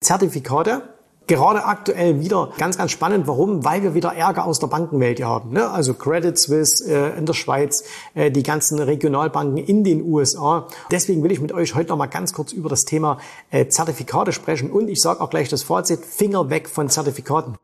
Zertifikate Gerade aktuell wieder ganz, ganz spannend. Warum? Weil wir wieder Ärger aus der Bankenwelt hier haben. Ne? Also Credit Suisse äh, in der Schweiz, äh, die ganzen Regionalbanken in den USA. Deswegen will ich mit euch heute noch mal ganz kurz über das Thema äh, Zertifikate sprechen. Und ich sage auch gleich das Fazit, Finger weg von Zertifikaten.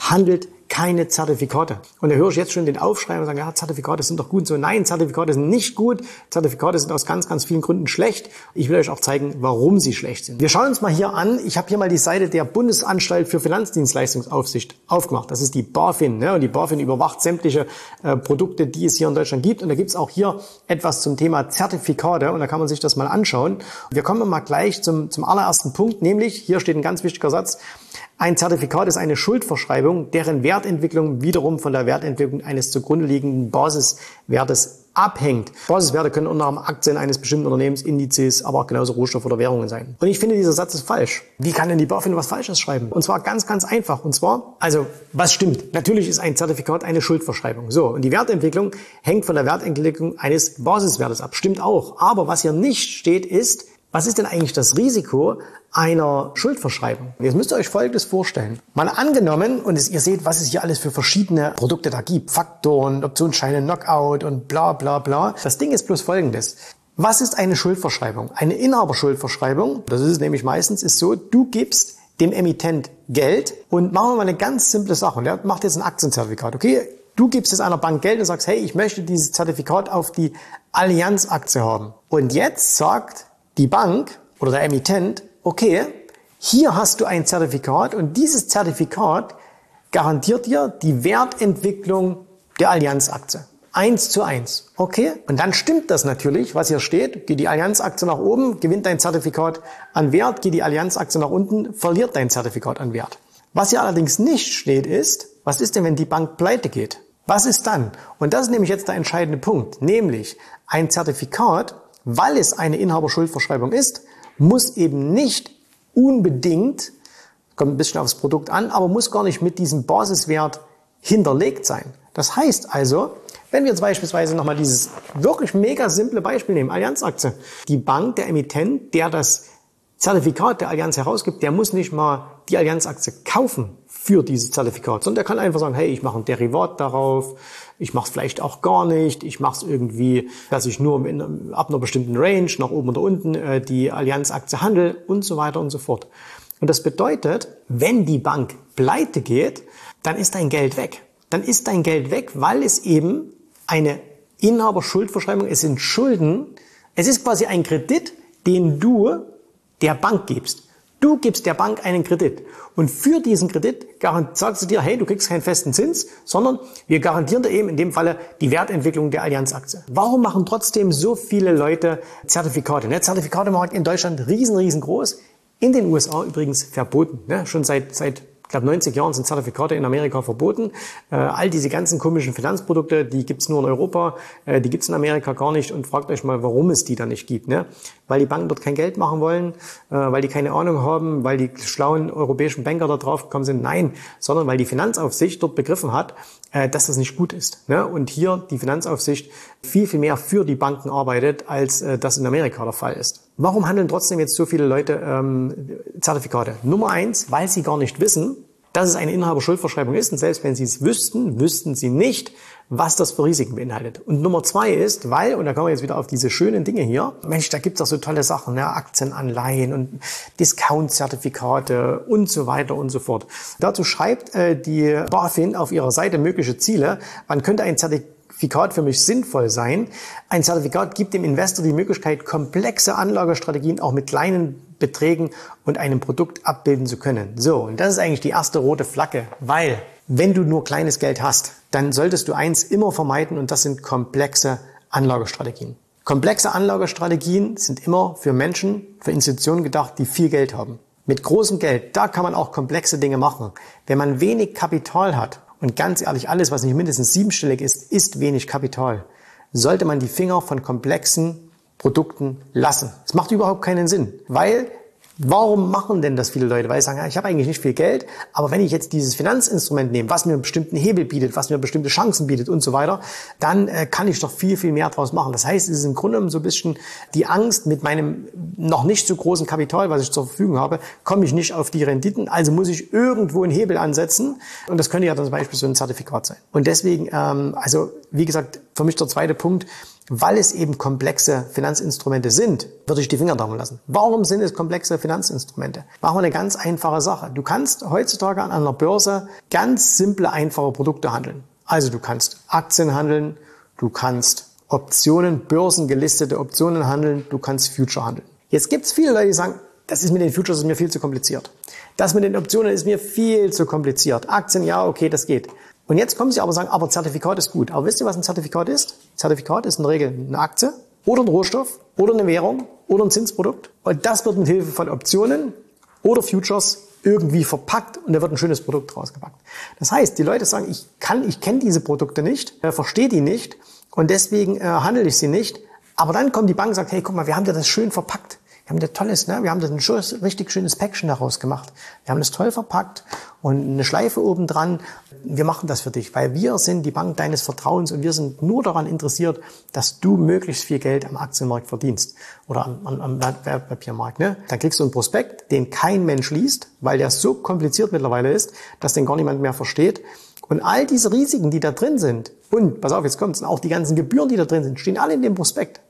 Handelt keine Zertifikate. Und da höre ich jetzt schon den Aufschrei und sagen, ja, Zertifikate sind doch gut. So, nein, Zertifikate sind nicht gut. Zertifikate sind aus ganz, ganz vielen Gründen schlecht. Ich will euch auch zeigen, warum sie schlecht sind. Wir schauen uns mal hier an. Ich habe hier mal die Seite der Bundesanstalt für Finanzdienstleistungsaufsicht aufgemacht. Das ist die BaFin. Ne? Und die BaFin überwacht sämtliche äh, Produkte, die es hier in Deutschland gibt. Und da gibt es auch hier etwas zum Thema Zertifikate. Und da kann man sich das mal anschauen. Wir kommen mal gleich zum, zum allerersten Punkt, nämlich, hier steht ein ganz wichtiger Satz, ein Zertifikat ist eine Schuldverschreibung, deren Wertentwicklung wiederum von der Wertentwicklung eines zugrunde liegenden Basiswertes abhängt. Basiswerte können unter anderem Aktien eines bestimmten Unternehmens, Indizes, aber auch genauso Rohstoff oder Währungen sein. Und ich finde, dieser Satz ist falsch. Wie kann denn die BaFin was Falsches schreiben? Und zwar ganz, ganz einfach. Und zwar, also, was stimmt? Natürlich ist ein Zertifikat eine Schuldverschreibung. So. Und die Wertentwicklung hängt von der Wertentwicklung eines Basiswertes ab. Stimmt auch. Aber was hier nicht steht, ist, was ist denn eigentlich das Risiko einer Schuldverschreibung? Jetzt müsst ihr euch Folgendes vorstellen. Mal angenommen, und ihr seht, was es hier alles für verschiedene Produkte da gibt. Faktoren, Optionsscheine, Knockout und bla bla bla. Das Ding ist bloß Folgendes. Was ist eine Schuldverschreibung? Eine Inhaberschuldverschreibung, das ist es nämlich meistens, ist so, du gibst dem Emittent Geld und machen wir mal eine ganz simple Sache. Und der macht jetzt ein Aktienzertifikat, okay? Du gibst jetzt einer Bank Geld und sagst, hey, ich möchte dieses Zertifikat auf die Allianz-Aktie haben. Und jetzt sagt die Bank oder der Emittent, okay, hier hast du ein Zertifikat und dieses Zertifikat garantiert dir die Wertentwicklung der Allianz-Aktie. Eins zu eins. Okay? Und dann stimmt das natürlich, was hier steht. Geht die Allianz-Aktie nach oben, gewinnt dein Zertifikat an Wert. Geht die Allianz-Aktie nach unten, verliert dein Zertifikat an Wert. Was hier allerdings nicht steht ist, was ist denn, wenn die Bank pleite geht? Was ist dann? Und das ist nämlich jetzt der entscheidende Punkt. Nämlich ein Zertifikat weil es eine Inhaberschuldverschreibung ist, muss eben nicht unbedingt, kommt ein bisschen aufs Produkt an, aber muss gar nicht mit diesem Basiswert hinterlegt sein. Das heißt also, wenn wir jetzt beispielsweise nochmal dieses wirklich mega simple Beispiel nehmen, Allianzaktie. Die Bank, der Emittent, der das Zertifikat der Allianz herausgibt, der muss nicht mal die Allianzaktie kaufen für dieses Zertifikat, sondern der kann einfach sagen, hey, ich mache ein Derivat darauf, ich mache es vielleicht auch gar nicht, ich mache es irgendwie, dass ich nur in, ab einer bestimmten Range nach oben oder unten äh, die Allianzaktie handle und so weiter und so fort. Und das bedeutet, wenn die Bank pleite geht, dann ist dein Geld weg. Dann ist dein Geld weg, weil es eben eine Inhaberschuldverschreibung, es sind Schulden, es ist quasi ein Kredit, den du der Bank gibst. Du gibst der Bank einen Kredit und für diesen Kredit sagst du dir, hey, du kriegst keinen festen Zins, sondern wir garantieren dir eben in dem Falle die Wertentwicklung der Allianzaktie. Warum machen trotzdem so viele Leute Zertifikate? Ne? Zertifikatemarkt in Deutschland riesen, riesengroß, in den USA übrigens verboten, ne? schon seit, seit ich glaube 90 Jahren sind Zertifikate in Amerika verboten. Äh, all diese ganzen komischen Finanzprodukte, die gibt's nur in Europa, äh, die gibt's in Amerika gar nicht und fragt euch mal, warum es die da nicht gibt. Ne? Weil die Banken dort kein Geld machen wollen, äh, weil die keine Ahnung haben, weil die schlauen europäischen Banker da drauf gekommen sind. Nein, sondern weil die Finanzaufsicht dort begriffen hat, dass das nicht gut ist. Ne? Und hier die Finanzaufsicht viel, viel mehr für die Banken arbeitet, als äh, das in Amerika der Fall ist. Warum handeln trotzdem jetzt so viele Leute ähm, Zertifikate? Nummer eins, weil sie gar nicht wissen, dass es eine Inhaberschuldverschreibung ist. Und selbst wenn sie es wüssten, wüssten sie nicht, was das für Risiken beinhaltet. Und Nummer zwei ist, weil, und da kommen wir jetzt wieder auf diese schönen Dinge hier, Mensch, da gibt's doch so tolle Sachen, ne? Aktienanleihen und Discount-Zertifikate und so weiter und so fort. Dazu schreibt äh, die BaFin auf ihrer Seite mögliche Ziele. Man könnte ein Zertifikat Zertifikat für mich sinnvoll sein. Ein Zertifikat gibt dem Investor die Möglichkeit, komplexe Anlagestrategien auch mit kleinen Beträgen und einem Produkt abbilden zu können. So, und das ist eigentlich die erste rote Flagge, weil wenn du nur kleines Geld hast, dann solltest du eins immer vermeiden und das sind komplexe Anlagestrategien. Komplexe Anlagestrategien sind immer für Menschen, für Institutionen gedacht, die viel Geld haben. Mit großem Geld, da kann man auch komplexe Dinge machen. Wenn man wenig Kapital hat und ganz ehrlich, alles, was nicht mindestens siebenstellig ist, ist wenig Kapital. Sollte man die Finger von komplexen Produkten lassen. Es macht überhaupt keinen Sinn, weil Warum machen denn das viele Leute? Weil sie sagen, ja, ich habe eigentlich nicht viel Geld, aber wenn ich jetzt dieses Finanzinstrument nehme, was mir einen bestimmten Hebel bietet, was mir bestimmte Chancen bietet und so weiter, dann äh, kann ich doch viel, viel mehr draus machen. Das heißt, es ist im Grunde genommen so ein bisschen die Angst, mit meinem noch nicht so großen Kapital, was ich zur Verfügung habe, komme ich nicht auf die Renditen, also muss ich irgendwo einen Hebel ansetzen und das könnte ja zum Beispiel so ein Zertifikat sein. Und deswegen, ähm, also wie gesagt, für mich der zweite Punkt, weil es eben komplexe Finanzinstrumente sind, würde ich die Finger davon lassen. Warum sind es komplexe Finanzinstrumente? Machen wir eine ganz einfache Sache. Du kannst heutzutage an einer Börse ganz simple, einfache Produkte handeln. Also du kannst Aktien handeln, du kannst Optionen, börsengelistete Optionen handeln, du kannst Future handeln. Jetzt gibt es viele Leute, die sagen, das ist mit den Futures ist mir viel zu kompliziert. Das mit den Optionen ist mir viel zu kompliziert. Aktien, ja, okay, das geht. Und jetzt kommen sie aber und sagen, aber Zertifikat ist gut. Aber wisst ihr, was ein Zertifikat ist? Zertifikat ist in der Regel eine Aktie oder ein Rohstoff oder eine Währung oder ein Zinsprodukt. Und das wird mit Hilfe von Optionen oder Futures irgendwie verpackt und da wird ein schönes Produkt rausgepackt. Das heißt, die Leute sagen, ich kann, ich kenne diese Produkte nicht, äh, verstehe die nicht und deswegen äh, handle ich sie nicht. Aber dann kommt die Bank und sagt, hey, guck mal, wir haben dir das schön verpackt. Wir haben das tolles, ne? Wir haben das ein schönes, richtig schönes Päckchen daraus gemacht. Wir haben das toll verpackt und eine Schleife oben dran. Wir machen das für dich, weil wir sind die Bank deines Vertrauens und wir sind nur daran interessiert, dass du möglichst viel Geld am Aktienmarkt verdienst oder am, am, am Wertpapiermarkt. Ne? Dann kriegst du einen Prospekt, den kein Mensch liest, weil der so kompliziert mittlerweile ist, dass den gar niemand mehr versteht. Und all diese Risiken, die da drin sind, und pass auf, jetzt kommt's, auch die ganzen Gebühren, die da drin sind, stehen alle in dem Prospekt.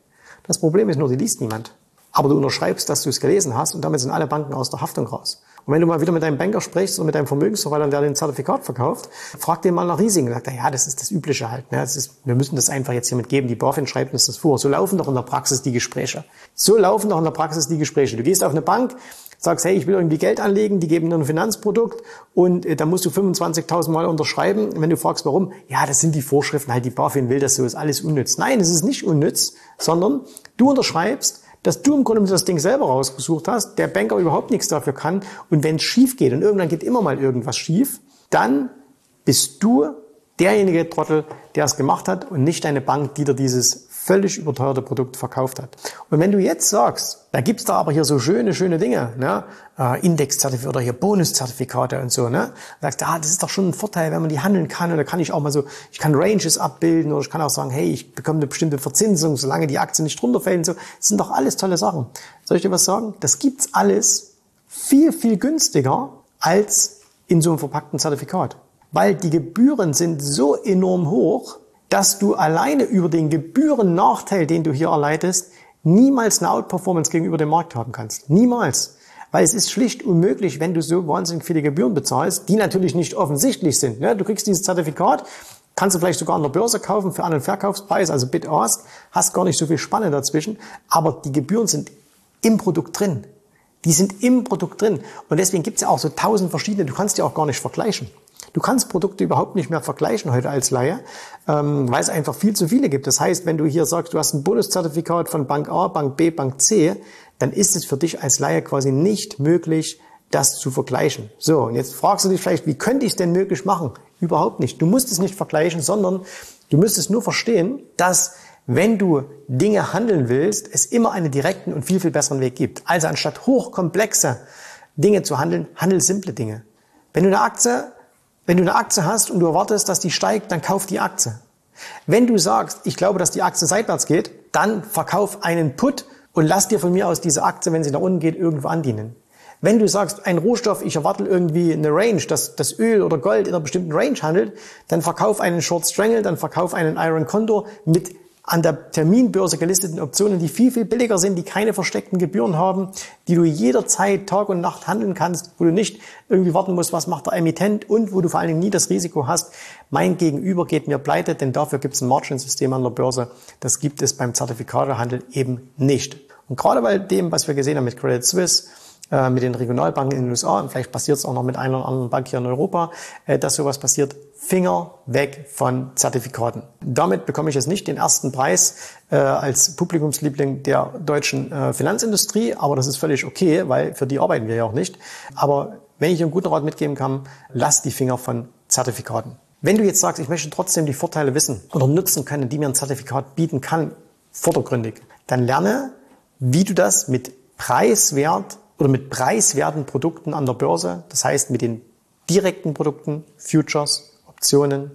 Das Problem ist nur, die liest niemand aber du unterschreibst, dass du es gelesen hast und damit sind alle Banken aus der Haftung raus. Und wenn du mal wieder mit deinem Banker sprichst oder mit deinem Vermögensverwalter, der den Zertifikat verkauft, frag den mal nach Risiken. Sagt er, ja, das ist das Übliche halt. Ne? Das ist, wir müssen das einfach jetzt hiermit geben. Die BaFin schreibt uns das vor. So laufen doch in der Praxis die Gespräche. So laufen doch in der Praxis die Gespräche. Du gehst auf eine Bank, sagst, hey, ich will irgendwie Geld anlegen, die geben dir ein Finanzprodukt und äh, da musst du 25.000 Mal unterschreiben. Wenn du fragst, warum, ja, das sind die Vorschriften, halt die BaFin will das so, ist alles unnütz. Nein, es ist nicht unnütz, sondern du unterschreibst, dass du im Grunde das Ding selber rausgesucht hast, der Banker überhaupt nichts dafür kann. Und wenn es schief geht und irgendwann geht immer mal irgendwas schief, dann bist du derjenige Trottel, der es gemacht hat und nicht deine Bank, die dir dieses völlig überteuerte Produkt verkauft hat. Und wenn du jetzt sagst, da gibt's da aber hier so schöne, schöne Dinge, ne? äh, Indexzertifikate oder hier Bonuszertifikate und so, ne? sagst, ah, das ist doch schon ein Vorteil, wenn man die handeln kann. Und da kann ich auch mal so, ich kann Ranges abbilden oder ich kann auch sagen, hey, ich bekomme eine bestimmte Verzinsung, solange die Aktie nicht runterfällt und so. Das sind doch alles tolle Sachen. Soll ich dir was sagen? Das gibt's alles viel, viel günstiger als in so einem verpackten Zertifikat. Weil die Gebühren sind so enorm hoch, dass du alleine über den Gebührennachteil, den du hier erleidest, niemals eine Outperformance gegenüber dem Markt haben kannst. Niemals. Weil es ist schlicht unmöglich, wenn du so wahnsinnig viele Gebühren bezahlst, die natürlich nicht offensichtlich sind. Ne? Du kriegst dieses Zertifikat, kannst du vielleicht sogar an der Börse kaufen für einen Verkaufspreis, also Bid-Ask, hast gar nicht so viel Spanne dazwischen, aber die Gebühren sind im Produkt drin. Die sind im Produkt drin. Und deswegen gibt es ja auch so tausend verschiedene, du kannst die auch gar nicht vergleichen. Du kannst Produkte überhaupt nicht mehr vergleichen heute als Laie, ähm, weil es einfach viel zu viele gibt. Das heißt, wenn du hier sagst, du hast ein Bonuszertifikat von Bank A, Bank B, Bank C, dann ist es für dich als Laie quasi nicht möglich, das zu vergleichen. So, und jetzt fragst du dich vielleicht, wie könnte ich es denn möglich machen? Überhaupt nicht. Du musst es nicht vergleichen, sondern du müsstest nur verstehen, dass wenn du Dinge handeln willst, es immer einen direkten und viel, viel besseren Weg gibt. Also anstatt hochkomplexe Dinge zu handeln, handel simple Dinge. Wenn du eine Aktie wenn du eine Aktie hast und du erwartest, dass die steigt, dann kauf die Aktie. Wenn du sagst, ich glaube, dass die Aktie seitwärts geht, dann verkauf einen Put und lass dir von mir aus diese Aktie, wenn sie nach unten geht, irgendwo andienen. Wenn du sagst, ein Rohstoff, ich erwarte irgendwie eine Range, dass das Öl oder Gold in einer bestimmten Range handelt, dann verkauf einen Short Strangle, dann verkauf einen Iron Condor mit an der Terminbörse gelisteten Optionen, die viel, viel billiger sind, die keine versteckten Gebühren haben, die du jederzeit Tag und Nacht handeln kannst, wo du nicht irgendwie warten musst, was macht der Emittent und wo du vor allen Dingen nie das Risiko hast, mein Gegenüber geht mir pleite, denn dafür gibt es ein Margin-System an der Börse. Das gibt es beim Zertifikatehandel eben nicht. Und gerade bei dem, was wir gesehen haben mit Credit Suisse, äh, mit den Regionalbanken in den USA und vielleicht passiert es auch noch mit einer oder anderen Bank hier in Europa, äh, dass sowas passiert. Finger weg von Zertifikaten. Damit bekomme ich jetzt nicht den ersten Preis äh, als Publikumsliebling der deutschen Finanzindustrie, aber das ist völlig okay, weil für die arbeiten wir ja auch nicht. Aber wenn ich einen guten Rat mitgeben kann, lass die Finger von Zertifikaten. Wenn du jetzt sagst, ich möchte trotzdem die Vorteile wissen oder nutzen können, die mir ein Zertifikat bieten kann, vordergründig, dann lerne, wie du das mit preiswert oder mit preiswerten Produkten an der Börse, das heißt mit den direkten Produkten, Futures, Optionen,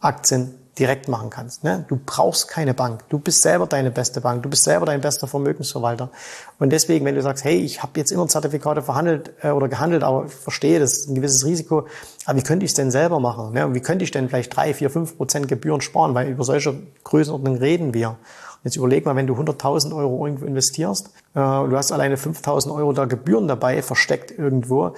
Aktien, direkt machen kannst. Ne? Du brauchst keine Bank. Du bist selber deine beste Bank. Du bist selber dein bester Vermögensverwalter. Und deswegen, wenn du sagst, hey, ich habe jetzt immer Zertifikate verhandelt äh, oder gehandelt, aber ich verstehe, das ist ein gewisses Risiko. Aber wie könnte ich es denn selber machen? Ne? Und wie könnte ich denn vielleicht drei, vier, fünf Prozent Gebühren sparen? Weil über solche Größenordnungen reden wir. Jetzt überleg mal, wenn du 100.000 Euro irgendwo investierst äh, du hast alleine 5.000 Euro da Gebühren dabei versteckt irgendwo,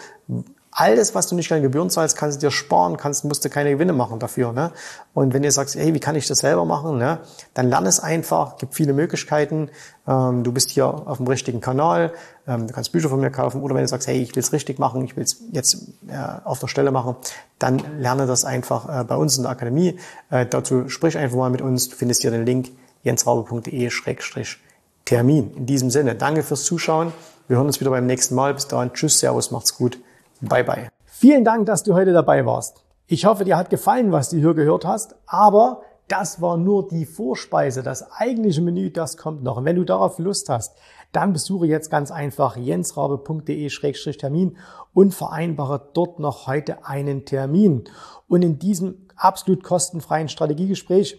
alles, was du nicht keine Gebühren zahlst, kannst du dir sparen, kannst, musst du keine Gewinne machen dafür. Ne? Und wenn du sagst, hey, wie kann ich das selber machen, ne? dann lern es einfach, gibt viele Möglichkeiten. Ähm, du bist hier auf dem richtigen Kanal, ähm, du kannst Bücher von mir kaufen oder wenn du sagst, hey, ich will es richtig machen, ich will es jetzt äh, auf der Stelle machen, dann lerne das einfach äh, bei uns in der Akademie. Äh, dazu sprich einfach mal mit uns, du findest hier den Link jensraube.de-termin. In diesem Sinne, danke fürs Zuschauen. Wir hören uns wieder beim nächsten Mal. Bis dahin, tschüss, servus, macht's gut. Bye bye. Vielen Dank, dass du heute dabei warst. Ich hoffe, dir hat gefallen, was du hier gehört hast, aber das war nur die Vorspeise. Das eigentliche Menü, das kommt noch. Und wenn du darauf Lust hast, dann besuche jetzt ganz einfach jensrabe.de-termin und vereinbare dort noch heute einen Termin. Und in diesem absolut kostenfreien Strategiegespräch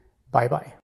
Bye bye.